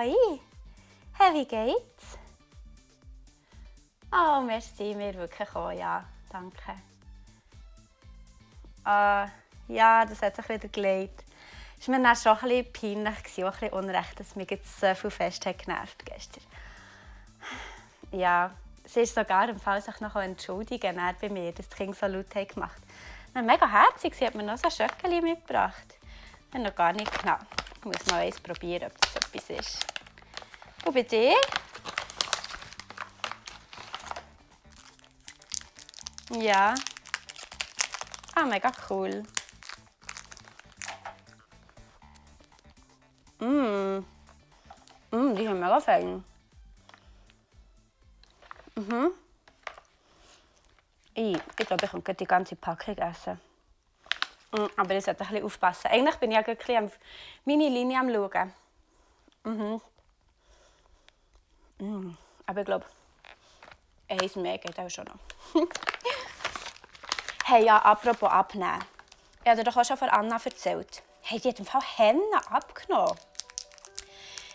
Hoi. Hey, wie geht's? Oh, merci, mir wirklich auch, ja. Danke. Ah, ja, das hat sich wieder gelegt. Es war mir dann schon ein bisschen peinlich, und ein bisschen unrecht, dass mich jetzt so viel fest hat genervt gestern. Ja, sie ist sogar im Fall sich noch entschuldigen bei mir, dass die Kinder so laut haben gemacht haben. Mega herzig, sie hat mir noch so Schöckchen mitgebracht. Ich habe noch gar nicht genau. Ich muss mal eins probieren, ob das etwas ist. Und bei dir? Ja. Ah, mega cool. Mmh. Mmh, die sind mega fein. Mhm. Ich, glaube, ich könnte die ganze Packung essen. Mm, aber ich sollte ein bisschen aufpassen. Eigentlich bin ich ja auf meine Linie am Schauen. Mhm. Mm. Aber ich glaube, eins mehr geht auch schon noch. hey, ja, apropos abnehmen. Ich habe dir doch auch schon von Anna erzählt. Hey, die hat im Fall Hennen abgenommen.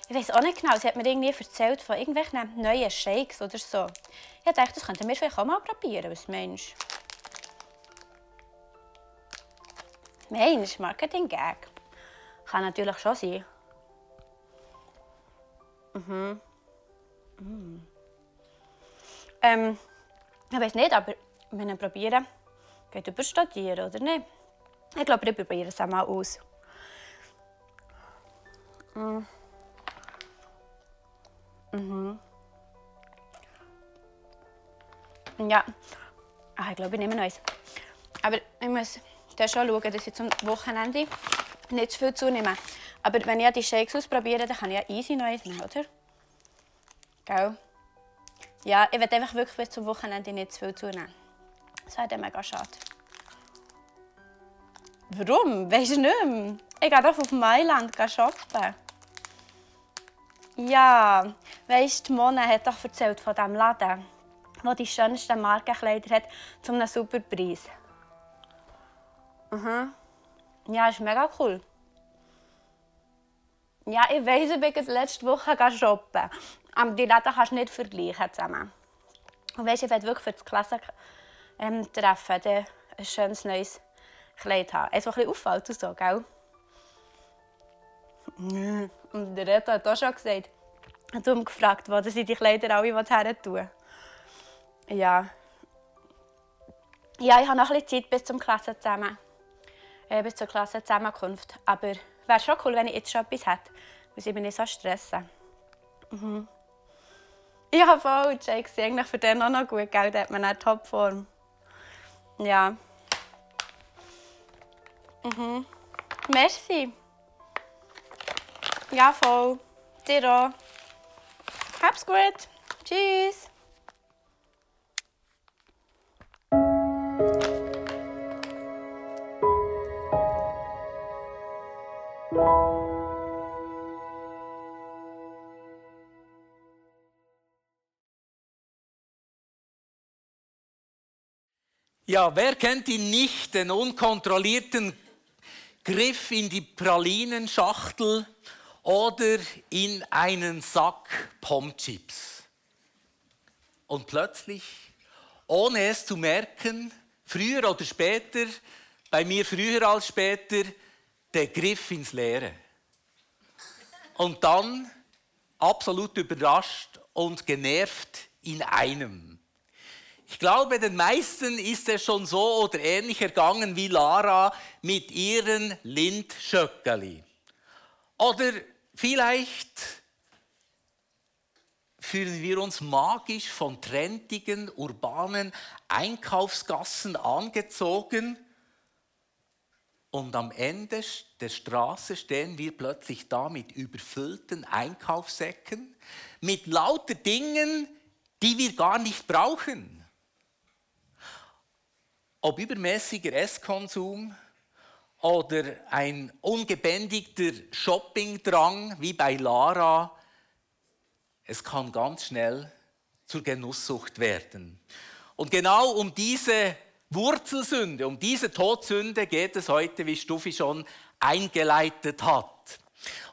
Ich weiß auch nicht genau, sie hat mir irgendwie erzählt von irgendwelchen neuen Shakes oder so. Ich dachte, das könnten wir vielleicht auch mal probieren. Was meinst du? Meinst du, Marketing-Gag? Kann natürlich schon sein. Mhm. Mhm. Ähm, ich weiß nicht, aber wenn wir probieren, geht über studieren, oder nicht? Ich glaube, ich probiere es einmal aus. Mhm. Mhm. Ja, ah, ich glaube, ich nehme eins. Aber ich muss schon schauen, dass ich zum Wochenende nicht zu viel zunehme. Aber wenn ich die Shakes ausprobiere, dann kann ich ja easy noch eins nehmen, oder? Gell? Ja, ich werde einfach wirklich bis zum Wochenende nicht zu viel zunehmen. Das wäre dann mega schade. Warum? Weisst du nicht mehr? Ich gehe doch auf Mailand shoppen. Ja, weisst du, Mona hat doch erzählt von diesem Laden, der die schönsten Markenkleider hat, zu einem super Preis. Mhm. Ja, ist mega cool. Ja, ich weiss, ich bin letzte Woche shoppen. Aber die Läden kannst du nicht vergleichen zusammen. Und weißt, ich werde wirklich für das Klassentreffen ähm, ein schönes neues Kleid haben. Eins, das ein bisschen auffällt und so, gell? Und der Reto hat auch schon gesagt, hat ihn gefragt, wo sie die Kleider alle her tun Ja. Ja, ich habe noch ein bisschen Zeit bis zum Klassen zusammen äh, bis zur Klassenzusammenkunft. Aber es wäre schon cool, wenn ich jetzt schon etwas hätte, weil ich mich nicht so stressen. Mhm. Ja, voll. Jake ist eigentlich für den auch noch gut, gell? Da hat man eine Topform. Ja. Mhm. Merci. Ja, voll. Dir auch. Hab's gut. Tschüss. Ja, wer kennt ihn nicht, den unkontrollierten Griff in die Pralinenschachtel oder in einen Sack Pomchips? Und plötzlich, ohne es zu merken, früher oder später, bei mir früher als später, der Griff ins Leere. Und dann absolut überrascht und genervt in einem. Ich glaube, den meisten ist es schon so oder ähnlich ergangen wie Lara mit ihren Lindschöckeli. Oder vielleicht fühlen wir uns magisch von trendigen, urbanen Einkaufsgassen angezogen und am Ende der Straße stehen wir plötzlich da mit überfüllten Einkaufssäcken, mit lauter Dingen, die wir gar nicht brauchen ob übermäßiger Esskonsum oder ein ungebändigter Shoppingdrang wie bei Lara, es kann ganz schnell zur Genusssucht werden. Und genau um diese Wurzelsünde, um diese Todsünde geht es heute, wie Stuffi schon eingeleitet hat.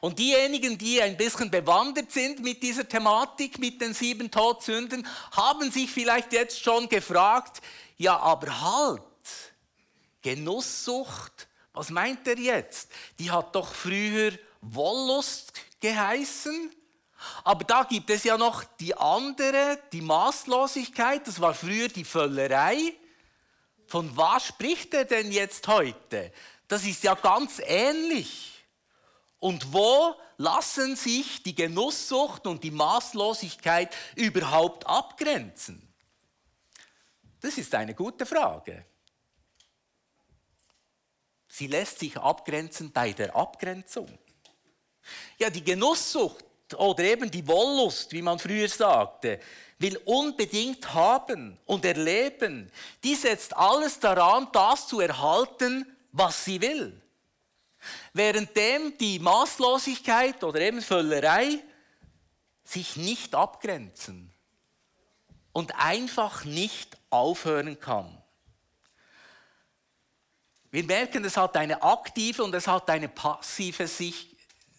Und diejenigen, die ein bisschen bewandert sind mit dieser Thematik, mit den sieben Todsünden, haben sich vielleicht jetzt schon gefragt, ja, aber halt, Genusssucht, was meint er jetzt? Die hat doch früher Wollust geheißen. Aber da gibt es ja noch die andere, die Maßlosigkeit, das war früher die Völlerei. Von was spricht er denn jetzt heute? Das ist ja ganz ähnlich. Und wo lassen sich die Genusssucht und die Maßlosigkeit überhaupt abgrenzen? Das ist eine gute Frage. Sie lässt sich abgrenzen bei der Abgrenzung. Ja, die Genusssucht oder eben die Wollust, wie man früher sagte, will unbedingt haben und erleben. Die setzt alles daran, das zu erhalten, was sie will. Währenddem die Maßlosigkeit oder eben Völlerei sich nicht abgrenzen und einfach nicht aufhören kann. Wir merken, es hat eine aktive und es hat eine passive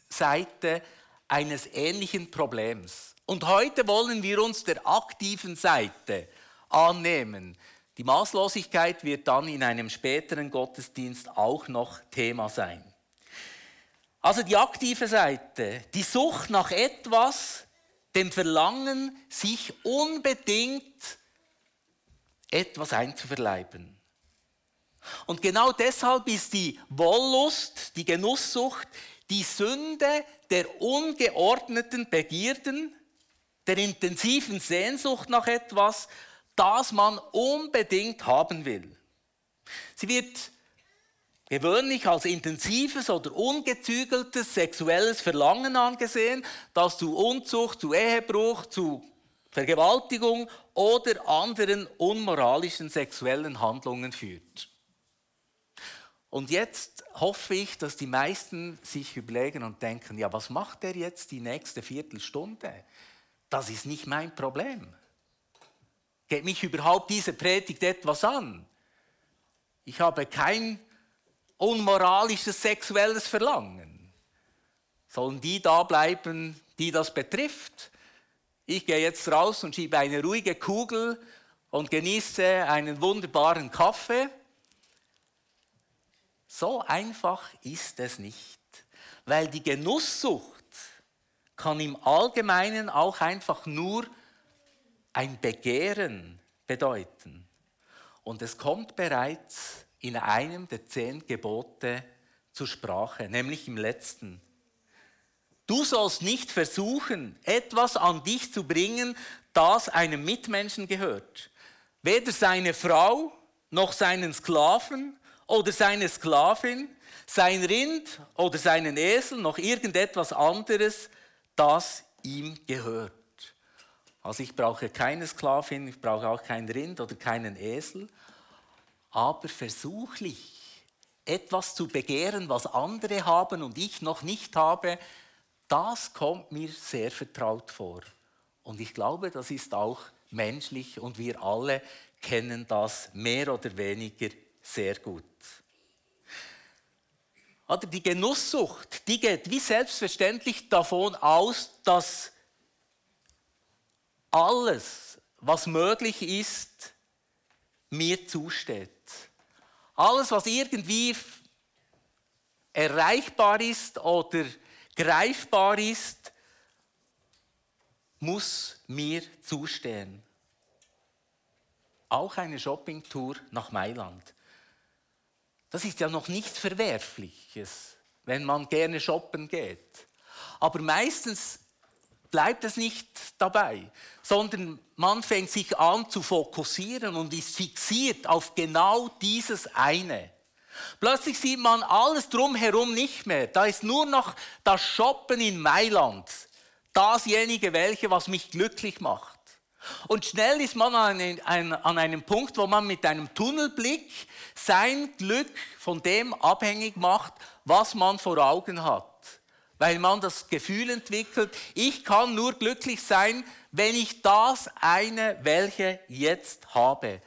Seite eines ähnlichen Problems. Und heute wollen wir uns der aktiven Seite annehmen. Die Maßlosigkeit wird dann in einem späteren Gottesdienst auch noch Thema sein. Also die aktive Seite, die Sucht nach etwas, dem Verlangen, sich unbedingt etwas einzuverleiben. Und genau deshalb ist die Wollust, die Genusssucht, die Sünde der ungeordneten Begierden, der intensiven Sehnsucht nach etwas, das man unbedingt haben will. Sie wird gewöhnlich als intensives oder ungezügeltes sexuelles Verlangen angesehen, das zu Unzucht, zu Ehebruch, zu Vergewaltigung oder anderen unmoralischen sexuellen Handlungen führt. Und jetzt hoffe ich, dass die meisten sich überlegen und denken, ja, was macht er jetzt die nächste Viertelstunde? Das ist nicht mein Problem. Geht mich überhaupt diese Predigt etwas an? Ich habe kein unmoralisches sexuelles Verlangen. Sollen die da bleiben, die das betrifft? Ich gehe jetzt raus und schiebe eine ruhige Kugel und genieße einen wunderbaren Kaffee so einfach ist es nicht, weil die Genusssucht kann im Allgemeinen auch einfach nur ein Begehren bedeuten. Und es kommt bereits in einem der zehn Gebote zur Sprache, nämlich im letzten. Du sollst nicht versuchen, etwas an dich zu bringen, das einem Mitmenschen gehört. Weder seine Frau noch seinen Sklaven oder seine Sklavin, sein Rind oder seinen Esel, noch irgendetwas anderes, das ihm gehört. Also ich brauche keine Sklavin, ich brauche auch kein Rind oder keinen Esel, aber versuchlich etwas zu begehren, was andere haben und ich noch nicht habe, das kommt mir sehr vertraut vor. Und ich glaube, das ist auch menschlich und wir alle kennen das mehr oder weniger sehr gut. Oder die Genusssucht, die geht wie selbstverständlich davon aus, dass alles, was möglich ist, mir zusteht. Alles, was irgendwie erreichbar ist oder greifbar ist, muss mir zustehen. Auch eine Shoppingtour nach Mailand. Das ist ja noch nichts Verwerfliches, wenn man gerne shoppen geht. Aber meistens bleibt es nicht dabei, sondern man fängt sich an zu fokussieren und ist fixiert auf genau dieses eine. Plötzlich sieht man alles drumherum nicht mehr. Da ist nur noch das Shoppen in Mailand. Dasjenige, welche, was mich glücklich macht. Und schnell ist man an, ein, an einem Punkt, wo man mit einem Tunnelblick sein Glück von dem abhängig macht, was man vor Augen hat. Weil man das Gefühl entwickelt, ich kann nur glücklich sein, wenn ich das eine, welche jetzt habe.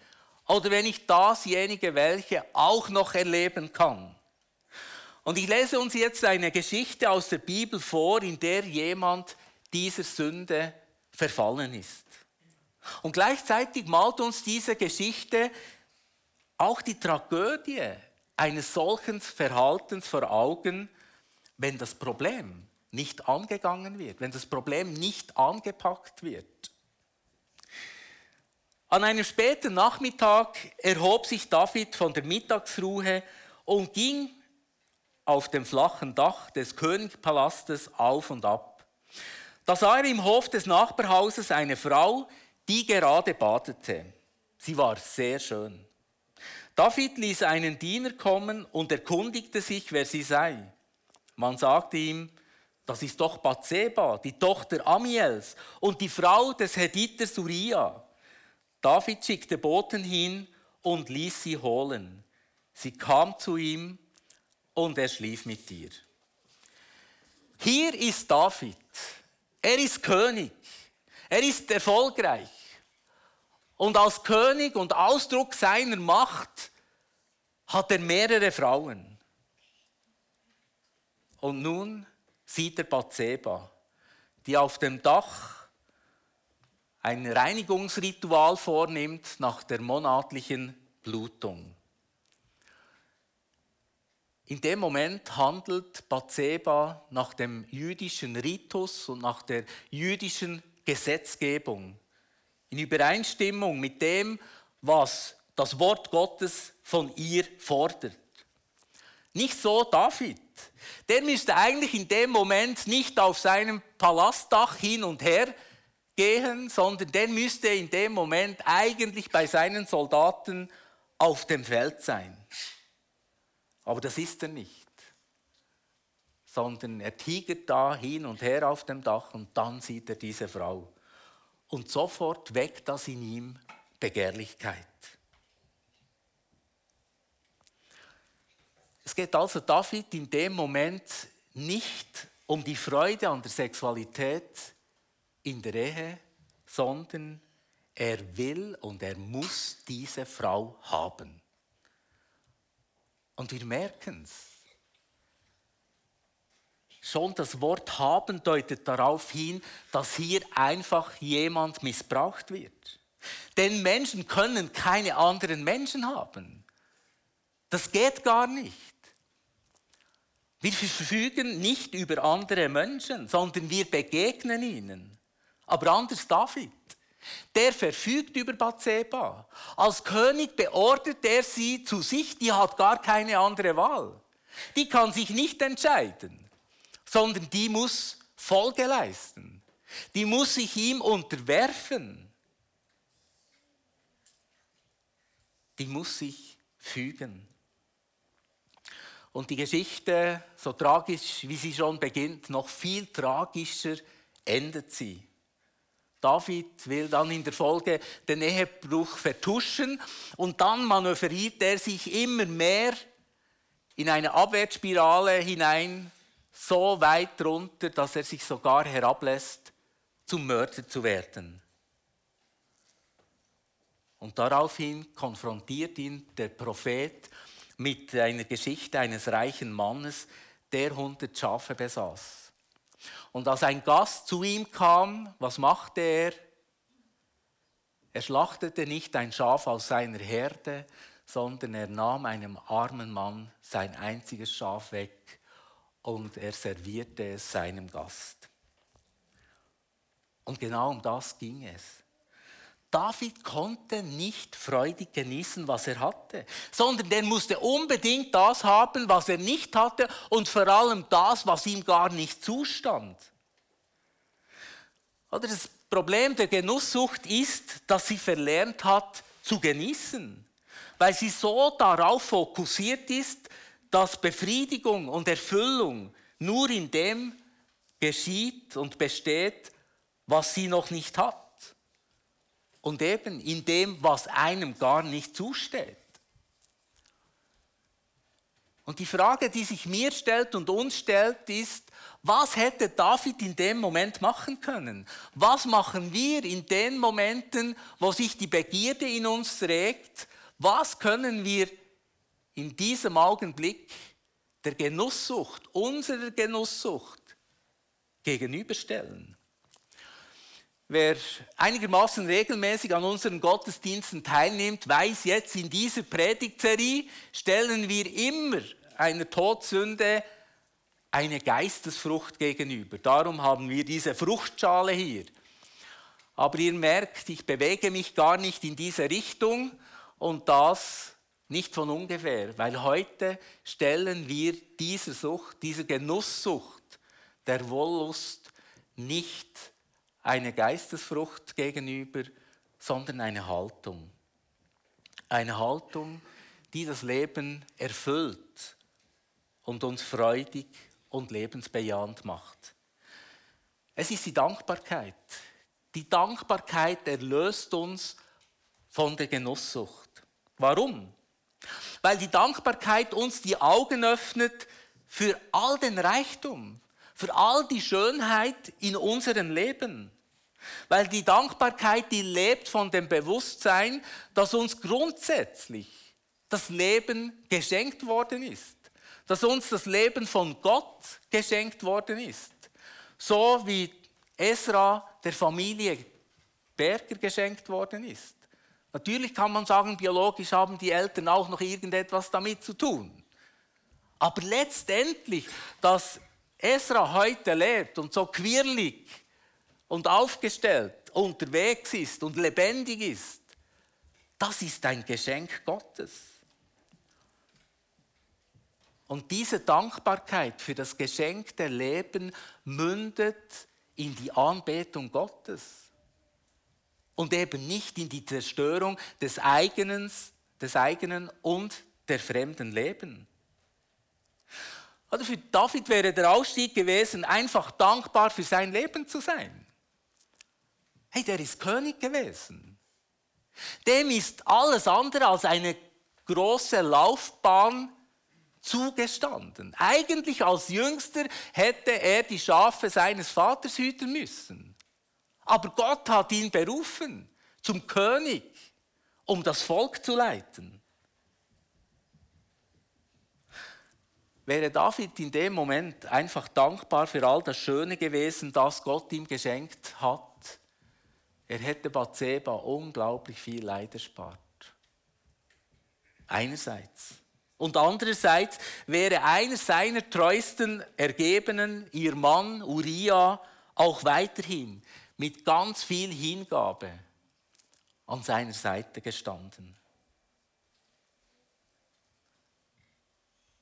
Oder wenn ich dasjenige, welche auch noch erleben kann. Und ich lese uns jetzt eine Geschichte aus der Bibel vor, in der jemand dieser Sünde verfallen ist. Und gleichzeitig malt uns diese Geschichte auch die Tragödie eines solchen Verhaltens vor Augen, wenn das Problem nicht angegangen wird, wenn das Problem nicht angepackt wird. An einem späten Nachmittag erhob sich David von der Mittagsruhe und ging auf dem flachen Dach des Königpalastes auf und ab. Da sah er im Hof des Nachbarhauses eine Frau, die gerade badete. Sie war sehr schön. David ließ einen Diener kommen und erkundigte sich, wer sie sei. Man sagte ihm, das ist doch Bathseba, die Tochter Amiels und die Frau des Hediters Uriah. David schickte Boten hin und ließ sie holen. Sie kam zu ihm und er schlief mit ihr. Hier ist David. Er ist König. Er ist erfolgreich. Und als König und Ausdruck seiner Macht hat er mehrere Frauen. Und nun sieht er Bathseba, die auf dem Dach ein Reinigungsritual vornimmt nach der monatlichen Blutung. In dem Moment handelt Bathseba nach dem jüdischen Ritus und nach der jüdischen Gesetzgebung in Übereinstimmung mit dem, was das Wort Gottes von ihr fordert. Nicht so David. Der müsste eigentlich in dem Moment nicht auf seinem Palastdach hin und her gehen, sondern der müsste in dem Moment eigentlich bei seinen Soldaten auf dem Feld sein. Aber das ist er nicht, sondern er tigert da hin und her auf dem Dach und dann sieht er diese Frau. Und sofort weckt das in ihm Begehrlichkeit. Es geht also David in dem Moment nicht um die Freude an der Sexualität in der Ehe, sondern er will und er muss diese Frau haben. Und wir merken es. Schon das Wort haben deutet darauf hin, dass hier einfach jemand missbraucht wird. Denn Menschen können keine anderen Menschen haben. Das geht gar nicht. Wir verfügen nicht über andere Menschen, sondern wir begegnen ihnen. Aber anders David. Der verfügt über Bathseba. Als König beordert er sie zu sich, die hat gar keine andere Wahl. Die kann sich nicht entscheiden sondern die muss Folge leisten. Die muss sich ihm unterwerfen. Die muss sich fügen. Und die Geschichte, so tragisch wie sie schon beginnt, noch viel tragischer endet sie. David will dann in der Folge den Ehebruch vertuschen und dann manövriert er sich immer mehr in eine Abwärtsspirale hinein, so weit runter, dass er sich sogar herablässt, zum Mörder zu werden. Und daraufhin konfrontiert ihn der Prophet mit einer Geschichte eines reichen Mannes, der hundert Schafe besaß. Und als ein Gast zu ihm kam, was machte er? Er schlachtete nicht ein Schaf aus seiner Herde, sondern er nahm einem armen Mann sein einziges Schaf weg und er servierte es seinem Gast. Und genau um das ging es. David konnte nicht freudig genießen, was er hatte, sondern er musste unbedingt das haben, was er nicht hatte und vor allem das, was ihm gar nicht zustand. Oder das Problem der Genusssucht ist, dass sie verlernt hat zu genießen, weil sie so darauf fokussiert ist, dass Befriedigung und Erfüllung nur in dem geschieht und besteht, was sie noch nicht hat. Und eben in dem, was einem gar nicht zusteht. Und die Frage, die sich mir stellt und uns stellt, ist, was hätte David in dem Moment machen können? Was machen wir in den Momenten, wo sich die Begierde in uns regt? Was können wir in diesem Augenblick der Genusssucht, unserer Genusssucht gegenüberstellen. Wer einigermaßen regelmäßig an unseren Gottesdiensten teilnimmt, weiß jetzt, in dieser Predigtserie stellen wir immer einer Todsünde eine Geistesfrucht gegenüber. Darum haben wir diese Fruchtschale hier. Aber ihr merkt, ich bewege mich gar nicht in diese Richtung und das nicht von ungefähr, weil heute stellen wir dieser Sucht, dieser Genusssucht der Wollust nicht eine Geistesfrucht gegenüber, sondern eine Haltung. Eine Haltung, die das Leben erfüllt und uns freudig und lebensbejahend macht. Es ist die Dankbarkeit. Die Dankbarkeit erlöst uns von der Genusssucht. Warum? Weil die Dankbarkeit uns die Augen öffnet für all den Reichtum, für all die Schönheit in unserem Leben. Weil die Dankbarkeit, die lebt von dem Bewusstsein, dass uns grundsätzlich das Leben geschenkt worden ist. Dass uns das Leben von Gott geschenkt worden ist. So wie Esra der Familie Berger geschenkt worden ist. Natürlich kann man sagen, biologisch haben die Eltern auch noch irgendetwas damit zu tun. Aber letztendlich, dass Esra heute lebt und so quirlig und aufgestellt unterwegs ist und lebendig ist, das ist ein Geschenk Gottes. Und diese Dankbarkeit für das geschenkte Leben mündet in die Anbetung Gottes und eben nicht in die Zerstörung des eigenen, des eigenen und der fremden Leben. Oder für David wäre der Ausstieg gewesen, einfach dankbar für sein Leben zu sein. Hey, der ist König gewesen. Dem ist alles andere als eine große Laufbahn zugestanden. Eigentlich als Jüngster hätte er die Schafe seines Vaters hüten müssen. Aber Gott hat ihn berufen zum König, um das Volk zu leiten. Wäre David in dem Moment einfach dankbar für all das Schöne gewesen, das Gott ihm geschenkt hat, er hätte Bathseba unglaublich viel Leid erspart. Einerseits. Und andererseits wäre einer seiner treuesten Ergebenen, ihr Mann Uriah, auch weiterhin mit ganz viel Hingabe an seiner Seite gestanden.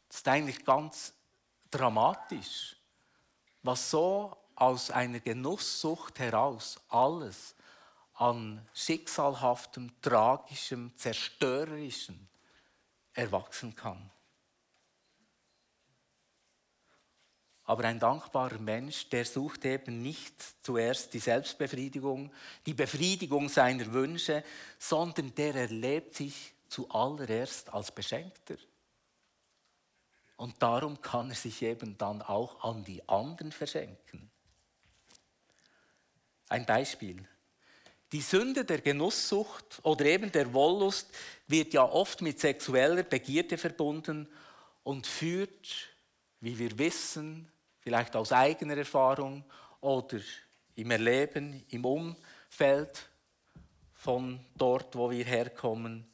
Das ist eigentlich ganz dramatisch, was so aus einer Genusssucht heraus alles an schicksalhaftem, tragischem, zerstörerischem erwachsen kann. Aber ein dankbarer Mensch, der sucht eben nicht zuerst die Selbstbefriedigung, die Befriedigung seiner Wünsche, sondern der erlebt sich zuallererst als Beschenkter. Und darum kann er sich eben dann auch an die anderen verschenken. Ein Beispiel. Die Sünde der Genusssucht oder eben der Wollust wird ja oft mit sexueller Begierde verbunden und führt, wie wir wissen, vielleicht aus eigener Erfahrung oder im Erleben, im Umfeld von dort, wo wir herkommen,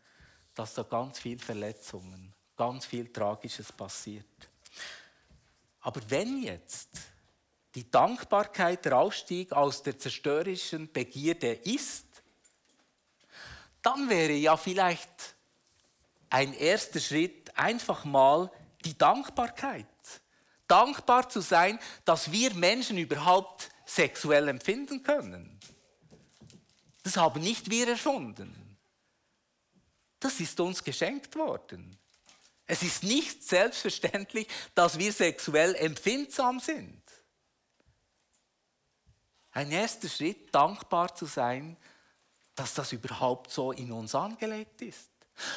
dass da ganz viel Verletzungen, ganz viel Tragisches passiert. Aber wenn jetzt die Dankbarkeit der Ausstieg aus der zerstörerischen Begierde ist, dann wäre ja vielleicht ein erster Schritt einfach mal die Dankbarkeit. Dankbar zu sein, dass wir Menschen überhaupt sexuell empfinden können. Das haben nicht wir erfunden. Das ist uns geschenkt worden. Es ist nicht selbstverständlich, dass wir sexuell empfindsam sind ein erster Schritt, dankbar zu sein, dass das überhaupt so in uns angelegt ist.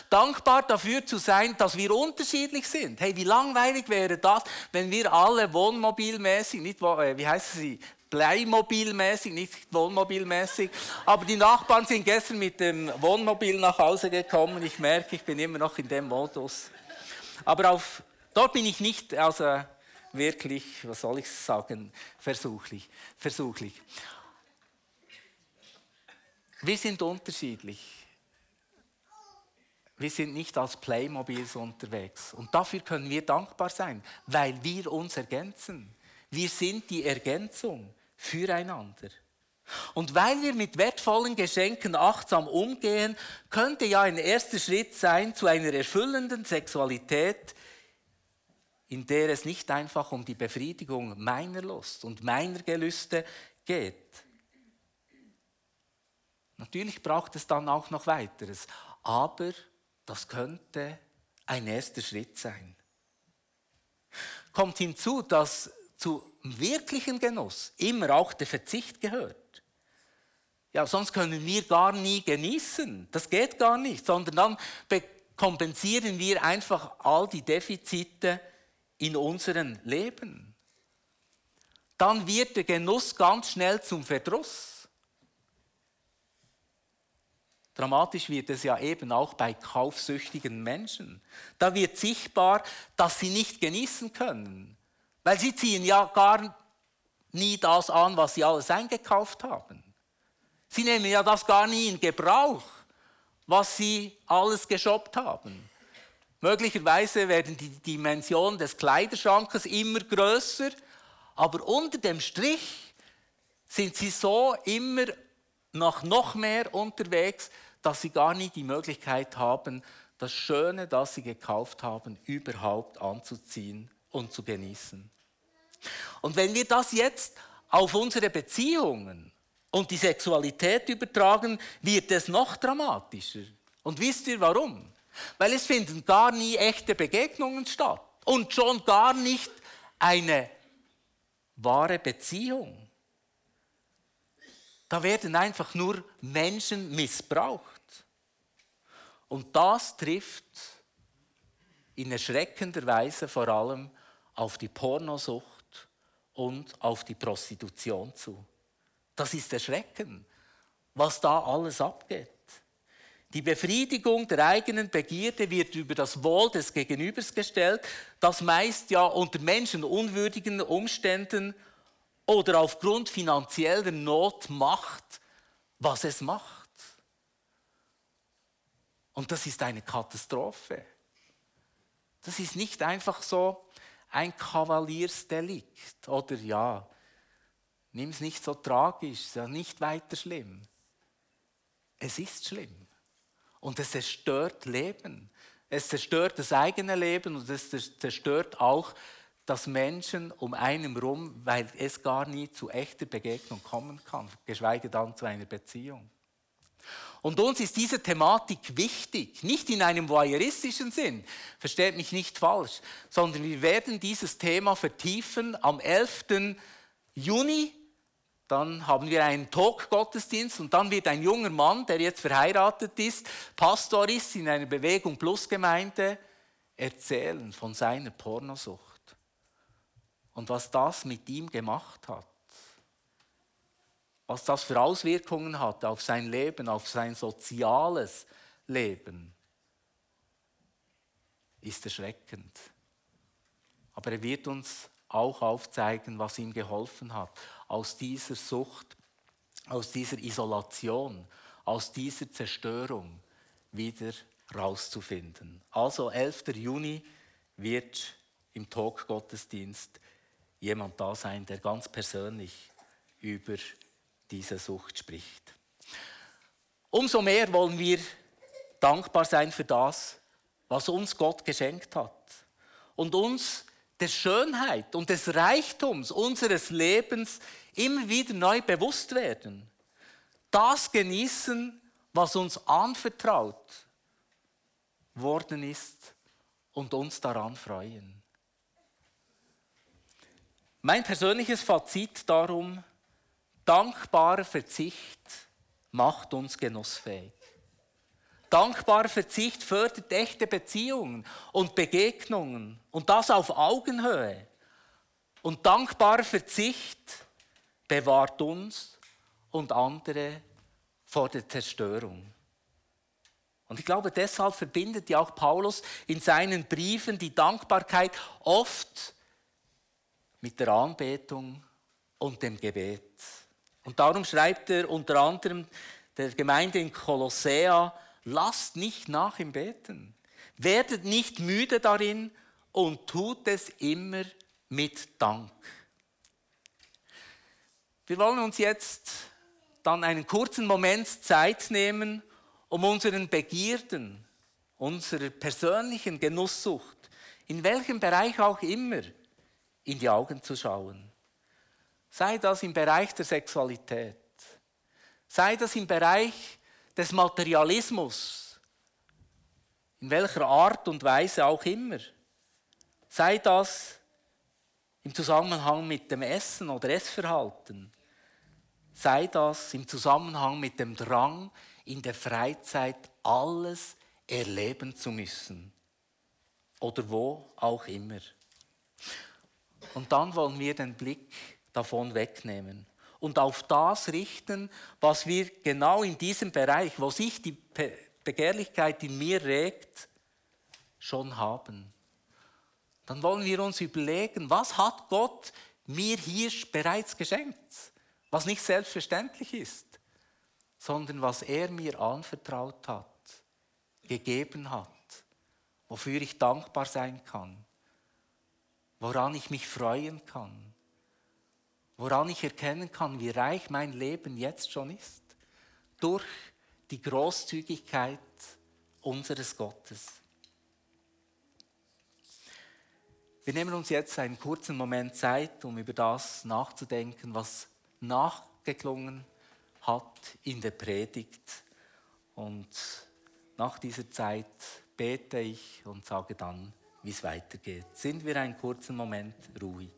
Dankbar dafür zu sein, dass wir unterschiedlich sind. Hey, wie langweilig wäre das, wenn wir alle wohnmobilmäßig, nicht, äh, wie heißen sie, Bleimobilmäßig, nicht wohnmobilmäßig. Aber die Nachbarn sind gestern mit dem Wohnmobil nach Hause gekommen. Ich merke, ich bin immer noch in dem Modus. Aber auf Dort bin ich nicht, also wirklich, was soll ich sagen, versuchlich. versuchlich. Wir sind unterschiedlich. Wir sind nicht als Playmobils unterwegs. Und dafür können wir dankbar sein, weil wir uns ergänzen. Wir sind die Ergänzung füreinander. Und weil wir mit wertvollen Geschenken achtsam umgehen, könnte ja ein erster Schritt sein zu einer erfüllenden Sexualität, in der es nicht einfach um die Befriedigung meiner Lust und meiner Gelüste geht. Natürlich braucht es dann auch noch weiteres, aber das könnte ein erster Schritt sein. Kommt hinzu, dass zu wirklichen Genuss immer auch der Verzicht gehört. Ja, sonst können wir gar nie genießen. Das geht gar nicht, sondern dann kompensieren wir einfach all die Defizite in unserem Leben. Dann wird der Genuss ganz schnell zum Verdruss. Dramatisch wird es ja eben auch bei kaufsüchtigen Menschen. Da wird sichtbar, dass sie nicht genießen können, weil sie ziehen ja gar nie das an, was sie alles eingekauft haben. Sie nehmen ja das gar nie in Gebrauch, was sie alles geshoppt haben. Möglicherweise werden die Dimensionen des Kleiderschrankes immer größer, aber unter dem Strich sind sie so immer noch, noch mehr unterwegs, dass sie gar nicht die Möglichkeit haben, das Schöne, das sie gekauft haben, überhaupt anzuziehen und zu genießen. Und wenn wir das jetzt auf unsere Beziehungen und die Sexualität übertragen, wird es noch dramatischer. Und wisst ihr warum? Weil es finden gar nie echte Begegnungen statt und schon gar nicht eine wahre Beziehung. Da werden einfach nur Menschen missbraucht. Und das trifft in erschreckender Weise vor allem auf die Pornosucht und auf die Prostitution zu. Das ist erschreckend, was da alles abgeht. Die Befriedigung der eigenen Begierde wird über das Wohl des Gegenübers gestellt, das meist ja unter menschenunwürdigen Umständen oder aufgrund finanzieller Not macht, was es macht. Und das ist eine Katastrophe. Das ist nicht einfach so ein Kavaliersdelikt oder ja, Nimm es nicht so tragisch, ist nicht weiter schlimm. Es ist schlimm. Und es zerstört Leben. Es zerstört das eigene Leben und es zerstört auch das Menschen um einen rum, weil es gar nie zu echter Begegnung kommen kann, geschweige dann zu einer Beziehung. Und uns ist diese Thematik wichtig, nicht in einem voyeuristischen Sinn, versteht mich nicht falsch, sondern wir werden dieses Thema vertiefen am 11. Juni dann haben wir einen Talk-Gottesdienst und dann wird ein junger Mann, der jetzt verheiratet ist, Pastor ist in einer Bewegung Plus Gemeinde, erzählen von seiner Pornosucht und was das mit ihm gemacht hat. Was das für Auswirkungen hat auf sein Leben, auf sein soziales Leben, ist erschreckend. Aber er wird uns auch aufzeigen, was ihm geholfen hat, aus dieser Sucht, aus dieser Isolation, aus dieser Zerstörung wieder rauszufinden. Also 11. Juni wird im Talk-Gottesdienst jemand da sein, der ganz persönlich über diese Sucht spricht. Umso mehr wollen wir dankbar sein für das, was uns Gott geschenkt hat und uns der Schönheit und des Reichtums unseres Lebens immer wieder neu bewusst werden. Das genießen, was uns anvertraut worden ist und uns daran freuen. Mein persönliches Fazit darum, dankbarer Verzicht macht uns genussfähig. Dankbarer Verzicht fördert echte Beziehungen und Begegnungen und das auf Augenhöhe. Und dankbarer Verzicht bewahrt uns und andere vor der Zerstörung. Und ich glaube, deshalb verbindet ja auch Paulus in seinen Briefen die Dankbarkeit oft mit der Anbetung und dem Gebet. Und darum schreibt er unter anderem der Gemeinde in Kolossea, lasst nicht nach im Beten, werdet nicht müde darin und tut es immer mit Dank. Wir wollen uns jetzt dann einen kurzen Moment Zeit nehmen, um unseren Begierden, unserer persönlichen Genusssucht, in welchem Bereich auch immer, in die Augen zu schauen. Sei das im Bereich der Sexualität, sei das im Bereich des Materialismus, in welcher Art und Weise auch immer, sei das im Zusammenhang mit dem Essen oder Essverhalten, sei das im Zusammenhang mit dem Drang, in der Freizeit alles erleben zu müssen. Oder wo auch immer. Und dann wollen wir den Blick davon wegnehmen und auf das richten, was wir genau in diesem Bereich, wo sich die Begehrlichkeit in mir regt, schon haben. Dann wollen wir uns überlegen, was hat Gott mir hier bereits geschenkt, was nicht selbstverständlich ist, sondern was er mir anvertraut hat, gegeben hat, wofür ich dankbar sein kann, woran ich mich freuen kann woran ich erkennen kann, wie reich mein Leben jetzt schon ist, durch die Großzügigkeit unseres Gottes. Wir nehmen uns jetzt einen kurzen Moment Zeit, um über das nachzudenken, was nachgeklungen hat in der Predigt. Und nach dieser Zeit bete ich und sage dann, wie es weitergeht. Sind wir einen kurzen Moment ruhig.